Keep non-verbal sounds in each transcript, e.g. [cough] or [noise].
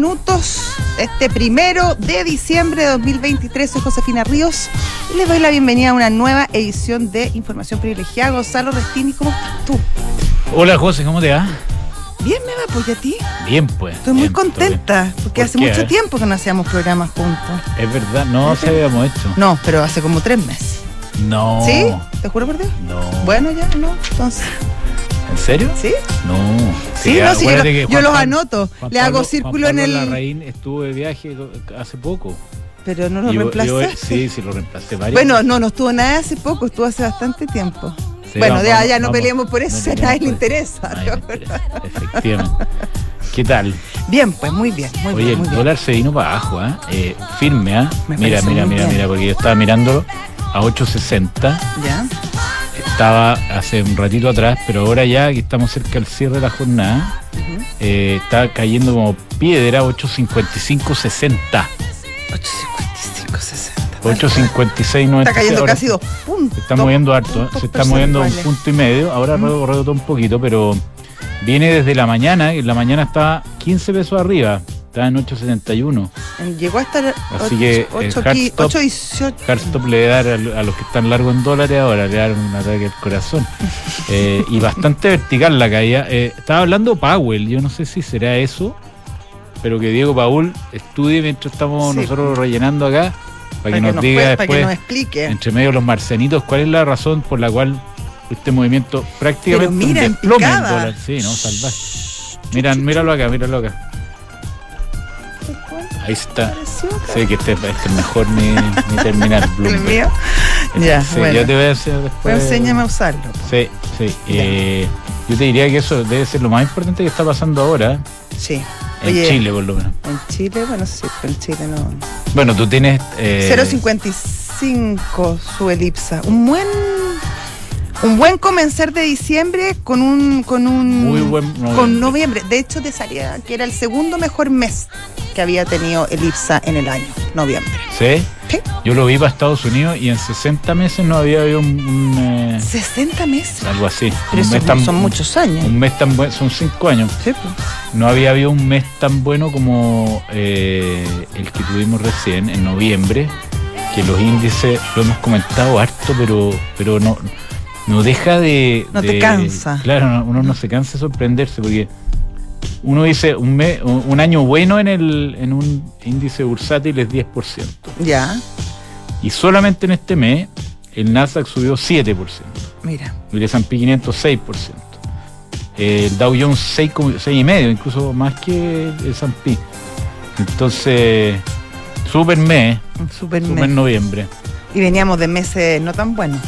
minutos, este primero de diciembre de 2023. Soy Josefina Ríos y les doy la bienvenida a una nueva edición de Información Privilegiada. Gonzalo Restini, ¿cómo estás tú? Hola José, ¿cómo te va? Bien, me va, pues ¿y a ti? Bien, pues. Estoy muy bien, contenta, porque ¿Por hace qué? mucho tiempo que no hacíamos programas juntos. Es verdad, no se habíamos hecho. No, pero hace como tres meses. No. ¿Sí? ¿Te juro por Dios? No. Bueno, ya, no. Entonces, ¿En serio? ¿sí? No. Sí, no, sí, yo, los anoto. Juan Le hago Pablo- círculo en el. Larraín estuvo de viaje hace poco. Pero no lo yo- reemplazaste. yo- sí, sí, lo reemplacé varias Bueno, no, no estuvo nada hace poco, estuvo hace bastante tiempo. Sí, bueno, vamos, ya, vamos, ya no vamos. peleemos por eso, No a nadie le interesa. Nadie interesa, Efectivamente. ¿Qué tal? Bien, pues muy bien, muy Oye, bien. el muy bien. dólar se vino para abajo, ¿ah? Eh, firme. Me Mira, mira, mira, bien. mira, porque yo estaba mirándolo a 8.60. Ya. Estaba hace un ratito atrás, pero ahora ya que estamos cerca del cierre de la jornada, eh, está cayendo como piedra 8.55.60. 8.55, 60. 8.56.90. Está cayendo Ahora casi dos puntos. Se está moviendo harto, se está moviendo un punto y medio. Ahora Mm. re- rebotó un poquito, pero viene desde la mañana, y en la mañana estaba 15 pesos arriba, está en 8.71. Llegó a estar Así que, el hard stop- 8.18. Hardstop le da a, a los que están largos en dólares ahora, le dan un ataque al corazón. [laughs] Eh, y bastante vertical la caída. Eh, estaba hablando Powell, yo no sé si será eso, pero que Diego Paul estudie mientras estamos Sí. nosotros rellenando acá, para, que nos diga para que después, nos explique. entre medio de los marcianitos, cuál es la razón por la cual este movimiento prácticamente mira, un en desplome en picada. dólar. Sí, no, salvaje. Mira, míralo acá, míralo acá. Ahí está. Sé que este, este es mejor ni, ni terminar [laughs] ¿El mío? Ya, Sí, bueno. yo te voy a hacer después. Pues enséñame a usarlo. Sí, sí. Eh, yo te diría que eso debe ser lo más importante que está pasando ahora Sí. en Oye, Chile, por lo menos. En Chile, bueno, sí, pero en Chile no. Bueno, tú tienes. Eh, 0.55 su elipsa. Un buen un buen comenzar de diciembre con un con un Muy buen noviembre. con noviembre. De hecho, te salía que era el segundo mejor mes que había tenido elipsa en el año, noviembre. Sí. Sí. Yo lo vi para Estados Unidos y en 60 meses no había habido un. un, eh, 60 meses. algo así. Pero un mes tan- son muchos años. Un mes tan bueno, son 5 años. Sí, pues. No había habido un mes tan bueno como eh, el que tuvimos recién, en noviembre, que los índices, lo hemos comentado harto, pero, pero no, no deja de... No te cansa. Claro, no- uno no se cansa de sorprenderse, porque uno dice un, mes, un año bueno en, el, en un índice bursátil es 10%. Ya, Y solamente en este mes el Nasdaq subió 7%. mira. Y el S&P 500 6%. El Dow Jones 6, como- 6,5, incluso más que el S&P. Entonces, super mes, super super mes. noviembre. Y veníamos de meses no tan buenos.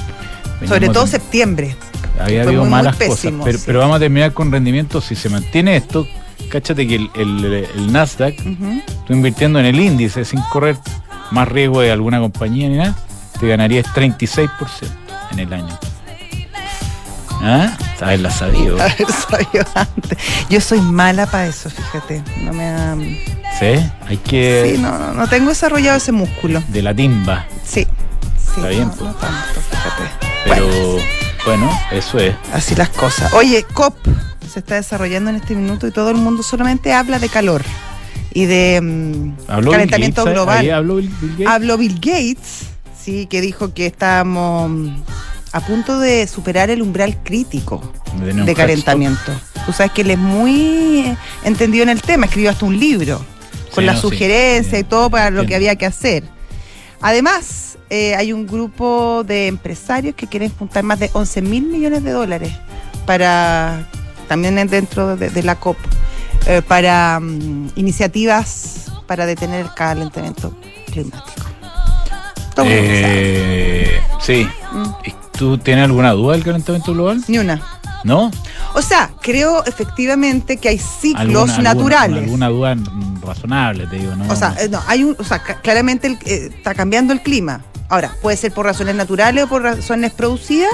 Sobre todo de- septiembre. Había habido muy, muy malas pésimo, cosas, pero, sí. pero vamos a terminar con rendimiento. Si se mantiene esto, cáchate que el, el- el Nasdaq, Ujú. tú invirtiendo en el índice sin correr más riesgo de alguna compañía ni nada, te ganarías 36% en el año. ¿Ah? Haberla sabido. [laughs] haber sabido antes. Yo soy mala para eso, fíjate. No me ha- ¿Sí? Hay que... Sí, no, no, no tengo desarrollado ese músculo. De la timba. Sí. sí Está bien, no, pues. no tanto, fíjate. Pero Bueno, bueno, eso es. así las cosas. Oye, COP se está desarrollando en este minuto y todo el mundo solamente habla de calor y de mm, calentamiento Bill Gates, global. habló Bill, Bill Gates. Habló Bill Gates, sí, que dijo que estábamos mm, a punto de superar el umbral crítico de calentamiento. Tú sabes que él es muy eh, entendido en el tema, escribió hasta un libro con Sí, las no, sugerencias sí, y todo para lo que había que hacer. Además, eh, hay un grupo de empresarios que quieren juntar más de 11 mil millones de dólares para, también en- dentro de, de la COP, eh, para mm, iniciativas para detener el calentamiento climático. Eh, sí. Mm, ¿Y ¿Tú tienes alguna duda del calentamiento global? Ni una. ¿No? O sea, creo efectivamente que hay ciclos Alguna- alguna- naturales. Alguna, duda razonable, te digo, ¿no? O sea, eh, no, hay un, o sea, claramente el- eh, está cambiando el clima. Ahora, puede ser por razones naturales o por razones producidas.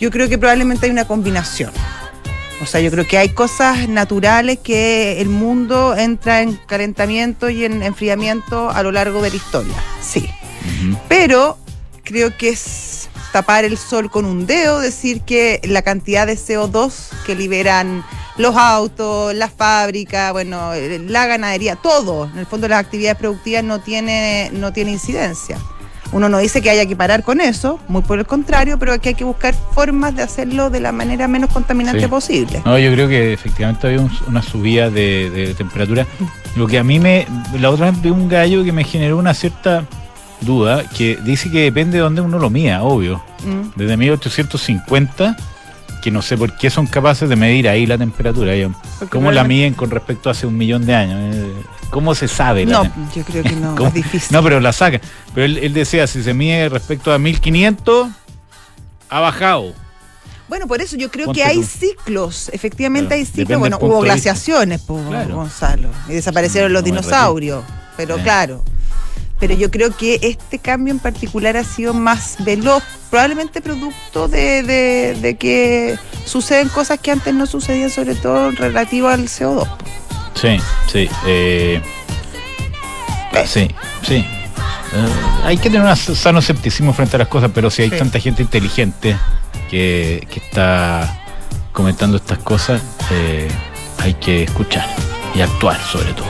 Yo creo que probablemente hay una combinación. O sea, yo creo que hay cosas naturales que el mundo entra en calentamiento y en enfriamiento a lo largo de la historia. Sí. Pero creo que es tapar el sol con un dedo, decir que la cantidad de CO2 que liberan los autos, la fábrica, bueno, eh, la ganadería, todo. En el fondo las actividades productivas no tiene, no tiene incidencia. Uno no dice que haya que parar con eso, muy por el contrario, pero que hay que buscar formas de hacerlo de la manera menos contaminante Sí. posible. No, yo creo que efectivamente había un- una subida de, de temperatura. Lo que a mí me. La otra vez vi un gallo que me generó una cierta duda, que dice que depende de dónde uno lo mida, obvio. Mm. Desde 1850, que no sé por qué son capaces de medir ahí la temperatura. Porque ¿Cómo la miden con respecto a hace un millón de años? Eh, ¿Cómo se sabe? No, yo creo que no, [laughs] ¿Cómo? es difícil. No, pero la saca. Pero él, él decía, si se mide respecto a 1500, ha bajado. Bueno, por eso yo creo que hay tú. ciclos, efectivamente Claro, hay ciclos. Bueno, hubo glaciaciones, Claro. Gonzalo, y desaparecieron los No dinosaurios, pero Sí. claro. Pero yo creo que este cambio en particular ha sido más veloz, probablemente producto de, de- de que suceden cosas que antes no sucedían, sobre todo relativo al CO2. Sí, sí. eh, sí, sí. Eh, hay que tener un sano escepticismo frente a las cosas, pero si hay Sí. tanta gente inteligente que, que está comentando estas cosas, eh, hay que escuchar y actuar sobre todo.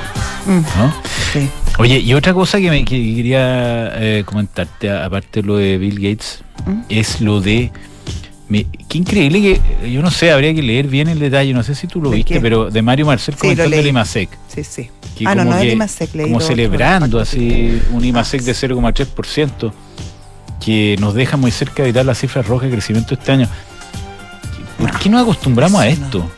Mm, ¿no? sí. Oye, y otra cosa que, me, que quería eh, comentarte, aparte de lo de Bill Gates, ¿Mm? es lo de... me- qué increíble que, yo no sé, habría que leer bien el detalle, no sé si tú lo ¿De viste, qué? pero de Mario Marcel Sí, comentando el. IMASEC. Sí, sí. que Ah, no, no que- el IMASEC, leí Como celebrando el así un Ah, IMASEC de 0,3%, que nos deja muy cerca de evitar las cifras rojas de crecimiento este año. ¿Por No, qué nos acostumbramos a eso no.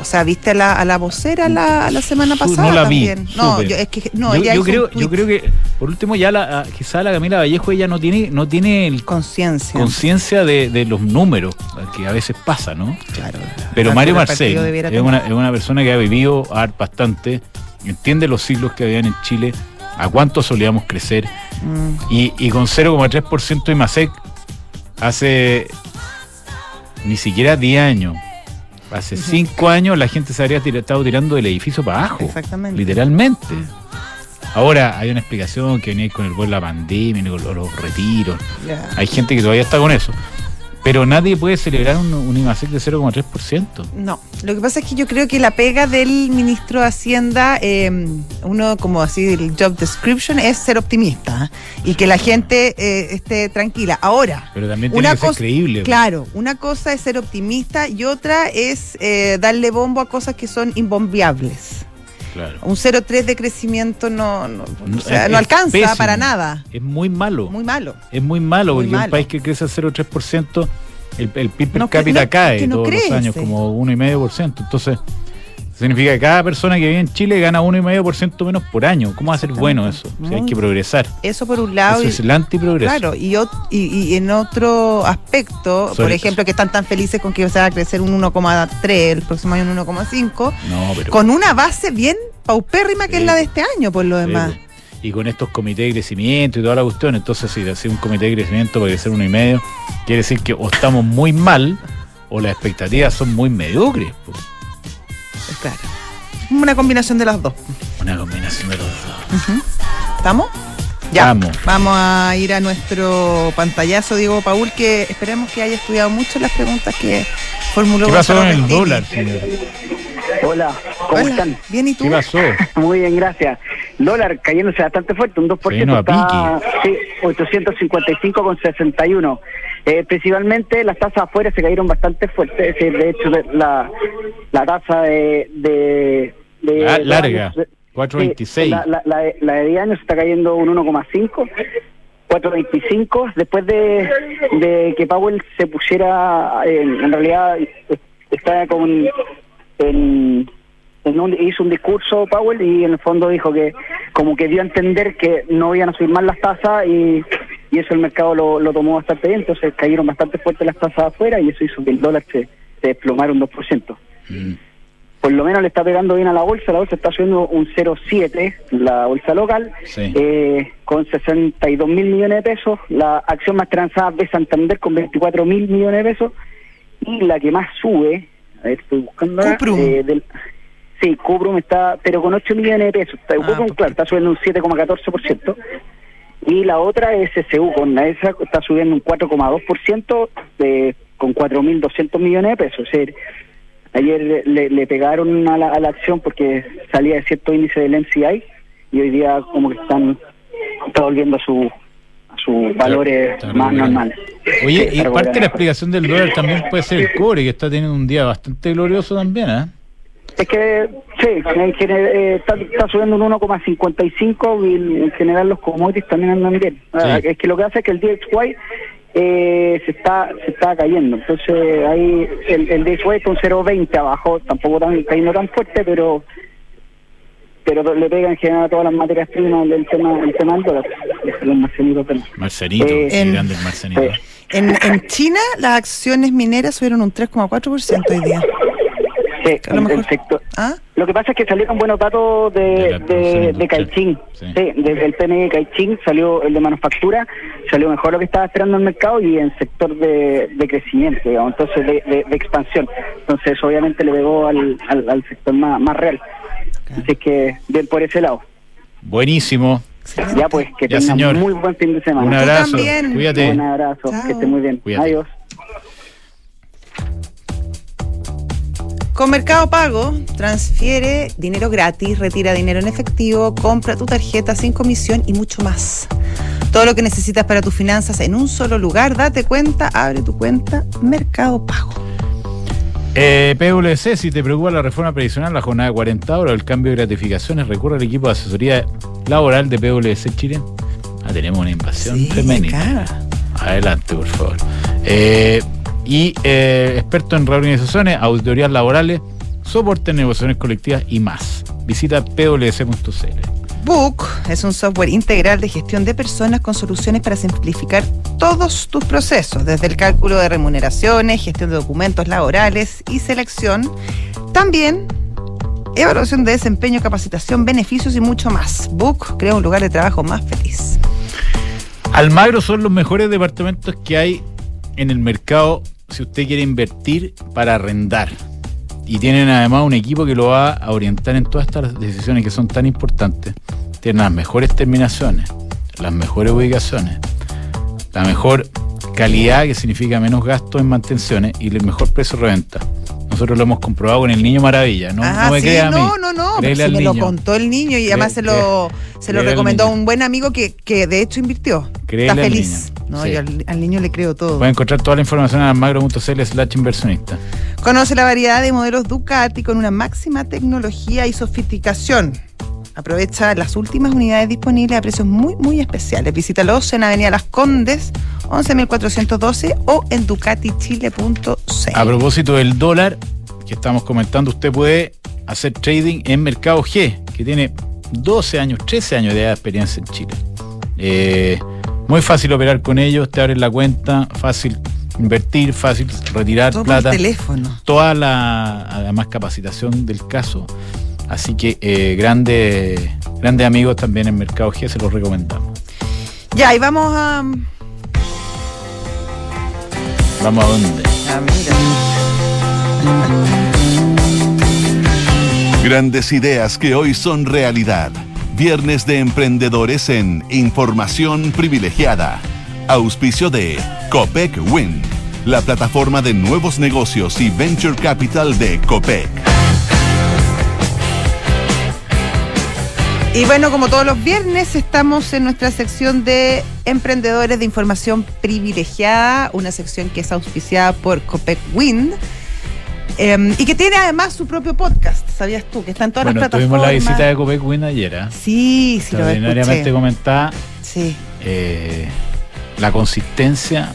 O sea, ¿viste a la, a la vocera la, la semana pasada? no la vi? No, yo, es que no, yo, ella yo creo, yo creo que, por último, ya la, ah, quizá la Camila Vallejo ella no tiene, no tiene conciencia. conciencia de, de los números, que a veces pasa, ¿no? Claro. Pero Mario Marcel es una, es una persona que ha vivido bastante, entiende los siglos que habían en Chile, a cuánto solíamos crecer, Mm, y, y con 0,3% de IMASEC hace ni siquiera 10 años. Hace 5 años la gente se habría estado tirando del edificio para abajo. Exactamente. Literalmente. Ahora hay una explicación que viene con el vuelo de la pandemia, con los, los retiros. Hay gente que todavía está con eso. Pero nadie puede celebrar un, un IMASEC de 0,3%. No, lo que pasa es que yo creo que la pega del ministro de Hacienda, eh, uno como así, el job description es ser optimista ¿eh? y que la gente eh, esté tranquila. Ahora, Pero también tiene Una que ser cosa- creíble. claro, una cosa es ser optimista y otra es eh, darle bombo a cosas que son imbombiables. Claro. Un 0,3 de crecimiento no, no, No, o sea, es- no es alcanza pésimo. para nada. Es muy malo. Muy malo. Es muy malo, Muy porque un país que crece a 0,3%, el, el PIB per cápita cae todos crece. los años, como 1,5%. Entonces, significa que cada persona que vive en Chile gana 1,5% menos por año. ¿Cómo va a ser bueno eso? Si hay Muy- que progresar. Eso por un lado. Eso es el antiprogreso. Claro, y, ot- y, y en otro aspecto, por ejemplo, que están tan felices con que se va a crecer un 1,3, el próximo año un 1,5, No, pero. con una base bien paupérrima que Sí. es la de este año, por lo demás. pues. Y con estos comités de crecimiento y toda la cuestión, entonces si hace un comité de crecimiento para crecer uno y medio, quiere decir que o estamos muy mal o las expectativas son muy mediocres. pues. Claro. Una combinación de las dos. Una combinación de los dos. ¿Estamos? Ya. Vamos. Vamos a ir a nuestro pantallazo, Diego Paul, que esperemos que haya estudiado mucho las preguntas que formuló ¿Qué pasó con Gonzalo el dólar, señor? Hola, ¿cómo Hola. están? Bien, ¿y tú? ¿Qué pasó? Muy bien, gracias. Dólar cayéndose bastante fuerte, un 2%. Se vino a está, sí, 855,61. Eh, principalmente las tasas afuera se cayeron bastante fuerte. Es decir, de hecho, la, la tasa de. de, de- La- larga, años- de- 4.26. sí, la, la, la, de- la de 10 años está cayendo un 1,5. 4.25 después de, de que Powell se pusiera en, en realidad está con en, en un- hizo un discurso Powell y en el fondo dijo que como que dio a entender que no iban a subir más las tasas y, y eso el mercado lo, lo tomó bastante bien, entonces cayeron bastante fuerte las tasas afuera y eso hizo que el dólar se, se desplomara un 2%. Mm. Por lo menos le está pegando bien a la bolsa, la bolsa está subiendo un 0,7, la bolsa local, Sí. eh, con 62 mil millones de pesos, la acción más transada de Santander con 24 mil millones de pesos y la que más sube, a ver, estoy buscando ahora, Cuprum. eh, del, sí, Cuprum está, pero con 8 millones de pesos, está, Ah, Cuprum, claro, está subiendo un 7,14%, y la otra es SSU, con la esa está subiendo un 4,2%, de- con 4.200 millones de pesos, es decir, ayer le, le pegaron a la, a la acción porque salía de cierto índice del MCI y hoy día como que están está volviendo a su a sus valores más normales. Oye, y parte de la explicación del dólar también puede ser el cobre, que está teniendo un día bastante glorioso también, ¿eh? Es que, sí, en general, eh, está, está subiendo un 1,55 y en general los commodities también andan bien. Sí. Es que lo que hace es que el DXY eh, se está se está cayendo. Entonces ahí el, el DXY está un 0,20 abajo, tampoco tan, cayendo tan fuerte, pero pero le pega en general a todas las materias primas del tema, el tema del dólar. Los marcianitos también. Marcenito, Eh, qué en- grande el marcenito. Sí. En, en China las acciones mineras subieron un 3,4% hoy día. Sí, A lo el- el mejor- sector- ¿Ah? Lo que pasa es que salieron buenos datos De de, de, de. Caixin. Sí. Sí, desde el PMI de Caixin salió el de manufactura, salió mejor lo que estaba esperando el mercado y en sector de, de crecimiento, digamos, entonces de, de- de expansión. Entonces obviamente le pegó al, al, al sector más, más real. Así que bien por ese lado. Buenísimo. Excelente. Ya pues, que señor. muy buen fin de semana. Un abrazo. también. Cuídate. Un abrazo, Chao. que esté muy bien. Cuídate. Adiós. Con Mercado Pago, transfiere dinero gratis, retira dinero en efectivo, compra tu tarjeta sin comisión y mucho más. Todo lo que necesitas para tus finanzas en un solo lugar, date cuenta, abre tu cuenta Mercado Pago. Eh, PwC, si te preocupa la reforma previsional, la jornada de 40 horas, el cambio de gratificaciones, recurre al equipo de asesoría laboral de PwC Chile. Ah, tenemos una invasión Sí, femenina. Adelante, por favor. Eh, y eh, experto en reorganizaciones, auditorías laborales, soporte en negociaciones colectivas y más. Visita pwc.cl. Book es un software integral de gestión de personas con soluciones para simplificar todos tus procesos, desde el cálculo de remuneraciones, gestión de documentos laborales y selección. También evaluación de desempeño, capacitación, beneficios y mucho más. Book crea un lugar de trabajo más feliz. Almagro son los mejores departamentos que hay en el mercado si usted quiere invertir para arrendar. Y tienen además un equipo que lo va a orientar en todas estas decisiones que son tan importantes. Tienen las mejores terminaciones, las mejores ubicaciones, la mejor calidad que significa menos gasto en mantenciones y el mejor precio de reventa. Nosotros lo hemos comprobado con el Niño Maravilla, ¿no? No me sí, a mí. no, no, no, si al me lo contó el niño y además se lo, se lo al recomendó niño. un buen amigo que, que de hecho invirtió. Créele Está al feliz. niño. No, Sí. yo al, al niño le creo todo. Pueden encontrar toda la información en almagro.cl slash inversionista. Conoce la variedad de modelos Ducati con una máxima tecnología y sofisticación. Aprovecha las últimas unidades disponibles a precios muy, muy especiales. Visítalos en Avenida Las Condes, 11.412 o en ducatichile.c. A propósito del dólar que estamos comentando, usted puede hacer trading en Mercado G, que tiene 12 años, 13 años de experiencia en Chile. Eh, muy fácil operar con ellos, te abren la cuenta, fácil invertir, fácil retirar Todo por plata. teléfono. Toda la además capacitación del caso. Así que eh, grandes grandes amigos también en Mercado G, se los recomendamos. Ya, y vamos a... Vamos a dónde. Ah, mira. Grandes ideas que hoy son realidad. Viernes de emprendedores en Información Privilegiada. Auspicio de Copec Win, la plataforma de nuevos negocios y venture capital de Copec. Y bueno, como todos los viernes, estamos en nuestra sección de emprendedores de información privilegiada, una sección que es auspiciada por Copec Wind. eh, y que tiene además su propio podcast, ¿sabías tú? Que está en todas Bueno, las tuvimos plataformas. la visita de Copec Win ayer. ¿eh? Sí, sí, lo Extraordinariamente comentada. Sí. eh, la consistencia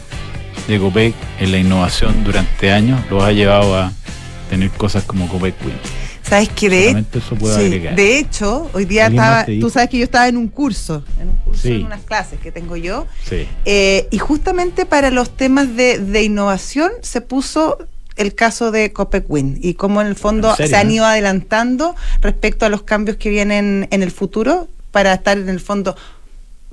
de Copec en la innovación durante años los ha llevado a tener cosas como Copec Win. Sabes que de, eso sí, de hecho, hoy día ¿Alguien más estaba, tú sabes que yo estaba en un curso, en un curso, Sí. en unas clases que tengo yo, Sí. Eh, y justamente para los temas de, de innovación se puso el caso de Copec Win y cómo en el fondo ¿En serio? se han ido adelantando respecto a los cambios que vienen en el futuro para estar en el fondo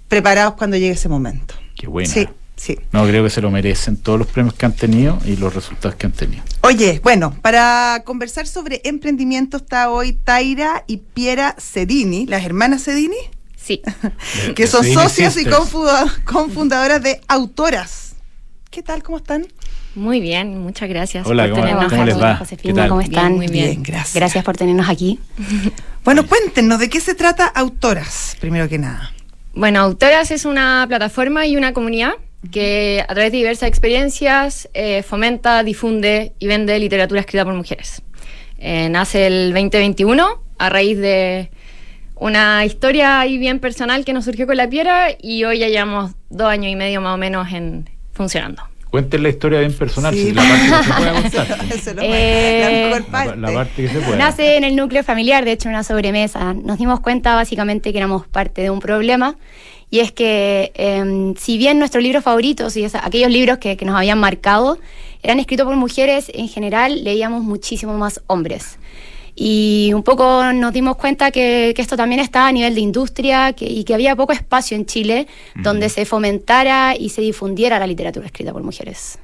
preparados cuando llegue ese momento. Qué buena. Sí, sí. No, creo que se lo merecen todos los premios que han tenido y los resultados que han tenido. Oye, bueno, para conversar sobre emprendimiento está hoy Taira y Piera Cedini, las hermanas Cedini, Sí, [laughs] que son Cedini socias y Sisters. confundadoras de Autoras. ¿Qué tal? ¿Cómo están? Muy bien, muchas gracias Hola, por ¿cómo- tenernos cómo les aquí. va? Josefina, ¿Qué tal? ¿cómo están? Bien, muy bien. Bien, gracias. Gracias por tenernos aquí. [laughs] Bueno, cuéntenos, ¿de qué se trata Autoras, primero que nada? Bueno, Autoras es una plataforma y una comunidad que a través de diversas experiencias eh, fomenta, difunde y vende literatura escrita por mujeres. Eh, nace el 2021 a raíz de una historia ahí bien personal que nos surgió con la piedra y hoy ya llevamos dos años y medio más o menos en funcionando. Cuenten la historia bien personal, Sí. si la parte que se pueda [laughs] contar. Eso Eh, la mejor La, parte. la parte que se pueda. Nace en el núcleo familiar, de hecho, en una sobremesa. Nos dimos cuenta básicamente que éramos parte de un problema. Y es que, em, si bien nuestros libros favoritos y esa- aquellos libros que, que nos habían marcado eran escritos por mujeres, en general leíamos muchísimo más hombres. Y un poco nos dimos cuenta que, que esto también estaba a nivel de industria que- y que había poco espacio en Chile donde se fomentara y se difundiera la literatura escrita por mujeres.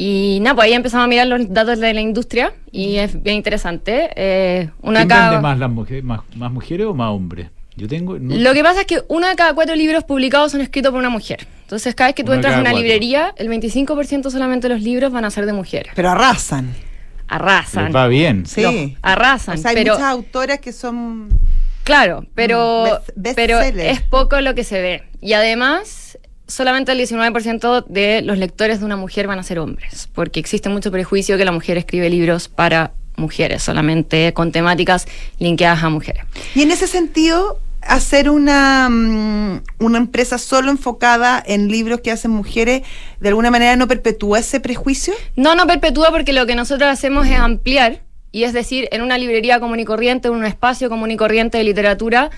Y nada, pues ahí empezamos a mirar los datos de la industria y es bien interesante. Eh, una ¿Quién vende más, las mujeres, más, más mujeres o más hombres? Yo tengo... no- Lo que pasa es que uno de cada cuatro libros publicados son escritos por una mujer. Entonces, cada vez que tú Uno entras a una cuatro. librería, el 25% solamente de los libros van a ser de mujeres. Pero arrasan. Arrasan. les va bien. Sí. No, arrasan. O sea, hay pero, muchas autoras que son. claro, pero, best- pero es poco lo que se ve. Y además, solamente el 19% de los lectores de una mujer van a ser hombres. Porque existe mucho prejuicio que la mujer escribe libros para mujeres, solamente con temáticas linkeadas a mujeres. Y en ese sentido, hacer una, mm, una empresa solo enfocada en libros que hacen mujeres, ¿de alguna manera no perpetúa ese prejuicio? No, no perpetúa porque lo que nosotros hacemos es ampliar, y es decir, en una librería común y corriente, en un espacio común y corriente de literatura,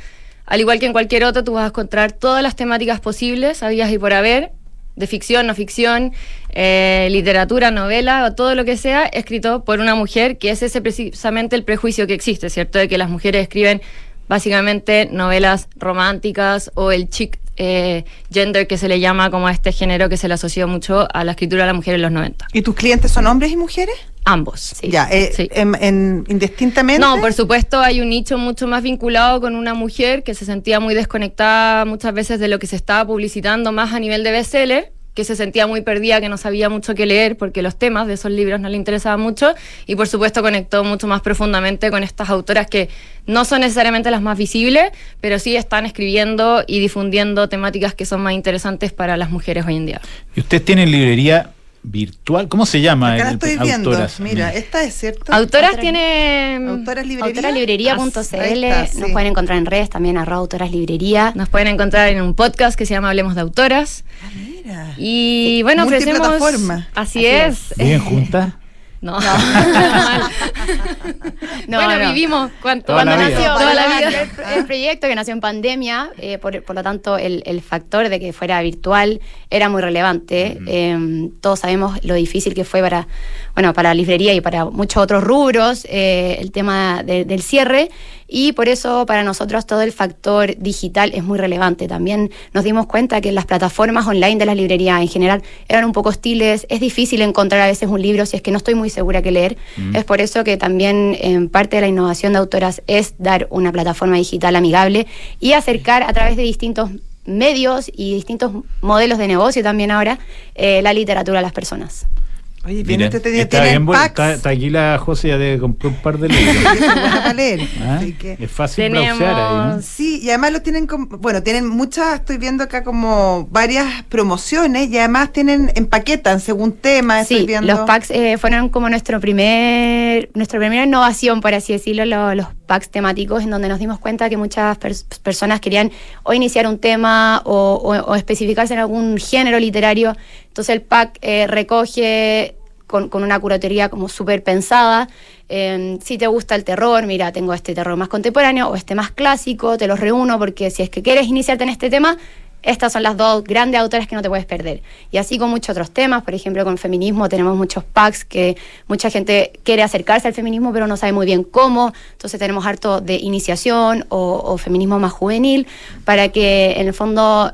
al igual que en cualquier otro, tú vas a encontrar todas las temáticas posibles, habías y por haber, de ficción, no ficción, eh, literatura, novela, o todo lo que sea, escrito por una mujer, que es ese precisamente el prejuicio que existe, ¿cierto? De que las mujeres escriben básicamente novelas románticas o el chic eh, gender que se le llama como a este género que se le asoció mucho a la escritura de la mujer en los 90. ¿Y tus clientes son hombres y mujeres? Ambos. Ya, eh, Sí. en, en- indistintamente. No, por supuesto hay un nicho mucho más vinculado con una mujer que se sentía muy desconectada muchas veces de lo que se estaba publicitando más a nivel de bestseller, que se sentía muy perdida, que no sabía mucho qué leer porque los temas de esos libros no le interesaban mucho y por supuesto conectó mucho más profundamente con estas autoras que no son necesariamente las más visibles, pero sí están escribiendo y difundiendo temáticas que son más interesantes para las mujeres hoy en día. ¿Y ustedes tienen librería virtual? ¿Cómo se llama? Acá la el- estoy viendo. autoras? Mira, esta es cierto. Autoras tiene... Autoras librería. Sí. nos pueden encontrar en redes también, arroba autoras librería. Nos pueden encontrar en un podcast que se llama Hablemos de Autoras. Ah, mira. Y bueno, ofrecemos. Así, Así es. ¿Viven juntas? No. [laughs] No, bueno, no. vivimos. ¿Cuánto? Toda la cuando vida. nació? Toda la vida. El, el proyecto que nació en pandemia, eh, por, por lo tanto, el, el factor de que fuera virtual era muy relevante. Eh, todos sabemos lo difícil que fue para, bueno, para la librería y para muchos otros rubros eh, el tema de- del cierre. Y por eso para nosotros todo el factor digital es muy relevante. También nos dimos cuenta que las plataformas online de las librerías en general eran un poco hostiles. Es difícil encontrar a veces un libro si es que no estoy muy segura que leer. Es por eso que también en parte de la innovación de autoras es dar una plataforma digital amigable y acercar a través de distintos medios y distintos modelos de negocio también ahora eh, la literatura a las personas. Oye, bien, Mira, este te- está tienen bien. Está, está aquí la José, ya debe comprar un par de libros. [laughs] [laughs] ¿Ah? así que- Es fácil Tenemos- browsear ahí, ¿no? Sí, y además lo tienen, como- bueno, tienen muchas, estoy viendo acá como varias promociones y además tienen, empaquetan según tema, estoy Sí, viendo. los packs eh, fueron como nuestro primer, nuestra primera innovación, por así decirlo, lo- los packs temáticos, en donde nos dimos cuenta que muchas pers- personas querían o iniciar un tema o, especificarse en algún género literario. Entonces el pack eh, recoge con, una curatoría como súper pensada. eh, si te gusta el terror, mira, tengo este terror más contemporáneo o este más clásico, te los reúno porque si es que quieres iniciarte en este tema, estas son las dos grandes autoras que no te puedes perder. Y así con muchos otros temas, por ejemplo, con feminismo tenemos muchos packs que mucha gente quiere acercarse al feminismo pero no sabe muy bien cómo. Entonces tenemos harto de iniciación o, o feminismo más juvenil para que en el fondo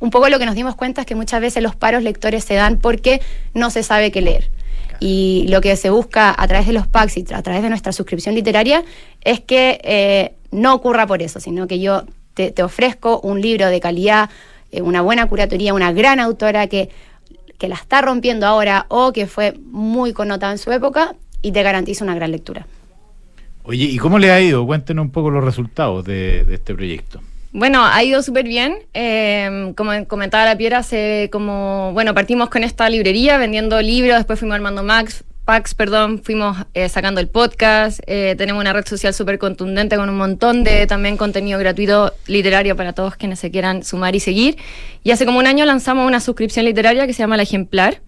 un poco lo que nos dimos cuenta es que muchas veces los paros lectores se dan porque no se sabe qué leer. Y lo que se busca a través de los packs y a través de nuestra suscripción literaria es que eh, no ocurra por eso, sino que yo te, te ofrezco un libro de calidad, eh, una buena curatoría, una gran autora que, que la está rompiendo ahora o que fue muy connotada en su época y te garantiza una gran lectura. Oye, ¿y cómo le ha ido? Cuéntenos un poco los resultados de, de este proyecto. Bueno, ha ido súper bien. Eh, como comentaba la Piera, hace como, bueno, partimos con esta librería vendiendo libros, después fuimos armando Max, packs, perdón, fuimos eh, sacando el podcast, eh, tenemos una red social súper contundente con un montón de también contenido gratuito literario para todos quienes se quieran sumar y seguir. Y hace como un año lanzamos una suscripción literaria que se llama La Ejemplar.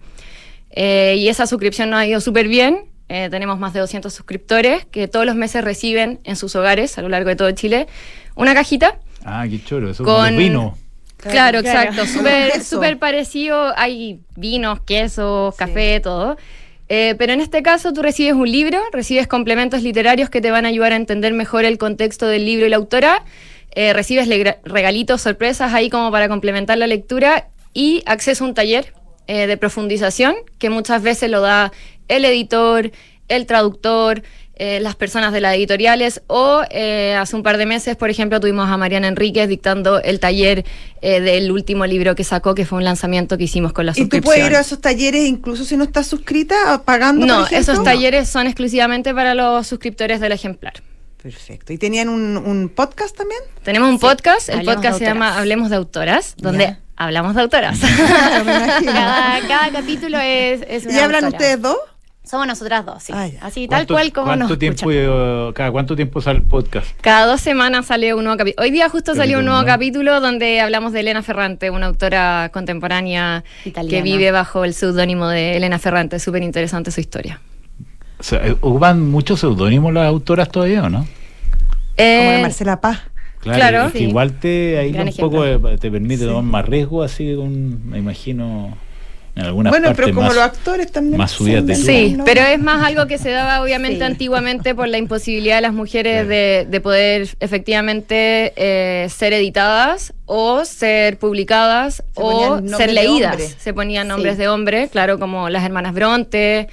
Eh, y esa suscripción nos ha ido súper bien. Eh, tenemos más de 200 suscriptores que todos los meses reciben en sus hogares a lo largo de todo Chile una cajita Ah, qué choro, eso Con- vino. Claro, Claro. exacto. [laughs] Súper parecido. Hay vinos, quesos, café, todo. Eh, pero en este caso tú recibes un libro, recibes complementos literarios que te van a ayudar a entender mejor el contexto del libro y la autora. eh, recibes regalitos, sorpresas ahí como para complementar la lectura y acceso a un taller eh, de profundización que muchas veces lo da el editor, el traductor, eh, las personas de las editoriales o eh, hace un par de meses, por ejemplo, tuvimos a Mariana Enríquez dictando el taller eh, del último libro que sacó, que fue un lanzamiento que hicimos con la Y tú suscripción. puedes ir a esos talleres incluso si no estás suscrita, pagando. no, por esos talleres son exclusivamente para los suscriptores del ejemplar. Perfecto. ¿Y tenían un, un podcast también? Tenemos un podcast, el Hablemos podcast se llama. Hablemos de Autoras, donde hablamos de autoras. [laughs] Cada, cada capítulo es, es ¿Y hablan autora. ustedes dos? Somos nosotras dos, sí. Ah. Así tal ¿Cuánto- cual como nos ¿Cuánto tiempo, escuchan. cada cuánto tiempo sale el podcast? Cada dos semanas sale un nuevo capítulo. Hoy día justo salió un nuevo capítulo donde hablamos de Elena Ferrante, una autora contemporánea que Italiana. vive bajo el seudónimo de Elena Ferrante. Súper interesante su historia. O sea, eh, ¿Ocupan muchos seudónimos las autoras todavía o no? Como Eh, de Marcela Paz. Claro. es que Sí. igual te ahí Gran un poco te permite tomar más riesgo, así con, me imagino, en algunas Bueno, partes pero como más. los actores también. más subidas de. Sí, ¿no? pero es más algo que se daba obviamente Sí. antiguamente por la imposibilidad de las mujeres de, de poder efectivamente eh, ser editadas o ser publicadas Se o ser leídas. Se ponían nombres Sí. de hombre, claro, como las hermanas Bronte.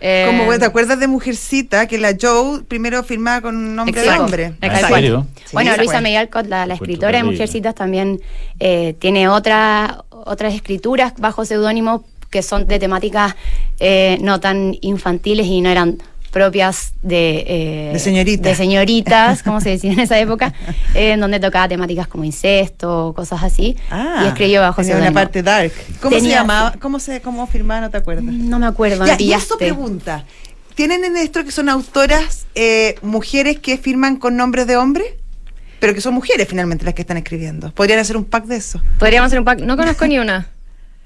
Eh, Como, ¿te acuerdas de Mujercita? Que la Joe primero firmaba con un nombre Exacto. de hombre. Exacto. ¿En serio? Sí, bueno, Luisa. May Alcott, la, escritora de. Mujercitas, también eh, tiene otra, otras escrituras bajo seudónimo que son de temáticas eh, no tan infantiles y no eran propias de, eh, De señoritas. de señoritas, como se decía en esa época, eh, [laughs] en donde tocaba temáticas como incesto, cosas así, Ah, y escribió bajo tenía una parte dark. ¿Cómo se Tenía- llamaba? ¿Cómo se cómo firmaba? No te acuerdas. No me acuerdo, me Ya, y pillaste. eso pregunta. ¿Tienen en esto que son autoras eh, mujeres que firman con nombres de hombre? Pero que son mujeres finalmente las que están escribiendo. Podrían hacer un pack de eso. Podríamos hacer un pack. No conozco ni una.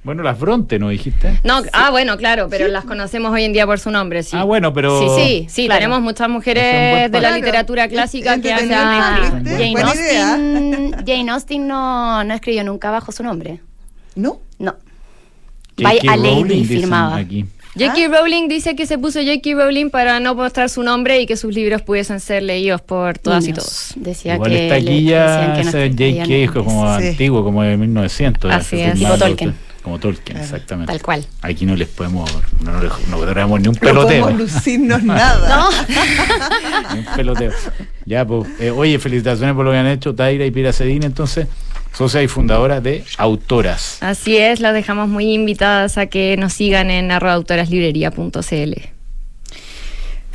Bueno, las Bronte, ¿no dijiste? No, ah, bueno, claro, pero las conocemos hoy en día por su nombre, sí. Ah, bueno, pero... Sí, sí, sí, Claro. tenemos muchas mujeres de la literatura Claro, clásica que hacen... Jane Buena idea. Austen, Jane Austen no, no escribió nunca bajo su nombre. ¿No? No. J.K. By a lady firmaba. aquí. J.K. Rowling dice que se puso J.K. Rowling para no mostrar su nombre y que sus libros pudiesen ser leídos por todas y todos. Decía Igual que está le- aquí ya que no J.K. es como Sí. antiguo, como de 1900. ya Así es. Tipo Tolkien. Como Tolkien, Claro. exactamente. Tal cual. Aquí no les podemos, no, no, les- no ni un No peloteo. podemos lucirnos [laughs] nada. Ni un peloteo. Ya, pues, eh, oye, felicitaciones por lo que han hecho, Taira y Pira Cedina, entonces, socia y fundadora de Autoras. Así es, las dejamos muy invitadas a que nos sigan en arroba autoraslibrería.cl.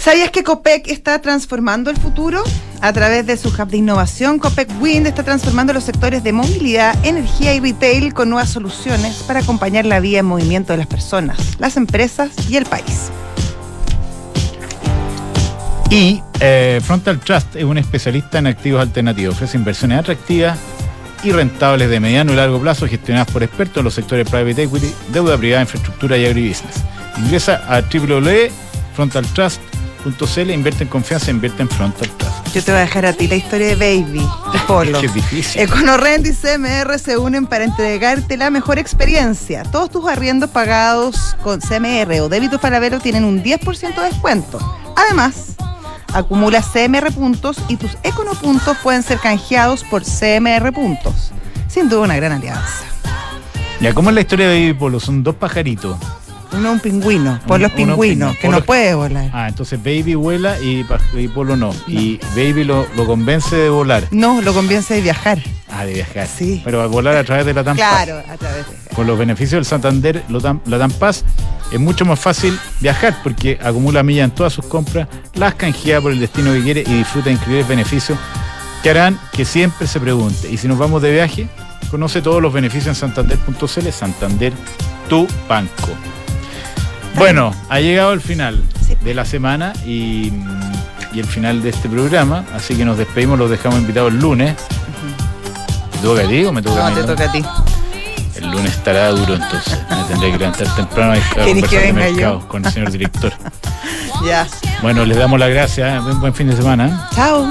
¿Sabías que COPEC está transformando el futuro? A través de su hub de innovación, COPEC Wind está transformando los sectores de movilidad, energía y retail con nuevas soluciones para acompañar la vía en movimiento de las personas, las empresas y el país. Y eh, Frontal Trust es un especialista en activos alternativos. Ofrece inversiones atractivas y rentables de mediano y largo plazo gestionadas por expertos en los sectores private equity, deuda privada, infraestructura y agribusiness. Ingresa a www.frontaltrust.cl, invierte en confianza, invierte en Frontal Trust. Yo te voy a dejar a ti la historia de Baby y Polo. Qué difícil. Econorrent y CMR se unen para entregarte la mejor experiencia. Todos tus arriendos pagados con CMR o débito Falabella tienen un 10% de descuento. Además, acumula CMR puntos y tus econopuntos pueden ser canjeados por CMR puntos. Sin duda una gran alianza. Ya, ¿cómo es la historia de Baby Polo? Son dos pajaritos. Uno es un pingüino, por los pingüinos, pingüino, que Polo- no puede volar. Ah, entonces Baby vuela y, Polo no. Y Baby lo, lo convence de volar. No, lo convence de viajar. Ah, de viajar. Sí. Pero a volar a través de la tampa. Claro, a través de con los beneficios del Santander Latam, Latam Paz es mucho más fácil viajar porque acumula millas en todas sus compras, las canjea por el destino que quiere y disfruta de increíbles beneficios que harán que siempre se pregunte. Y si nos vamos de viaje, conoce todos los beneficios en santander.cl, Santander, tu banco. Bueno, ha llegado el final Sí. de la semana y, y el final de este programa, así que nos despedimos, los dejamos invitados el lunes. ¿Te toca a ti o me toca a No, mí? te toca a ti. El lunes estará duro entonces. Me tendré que levantar temprano a a ¿Querés conversar que de venga yo? mercado con el señor director. [laughs] Ya. Bueno, les damos las gracias. ¿eh? Buen, buen fin de semana. ¿eh? Chao.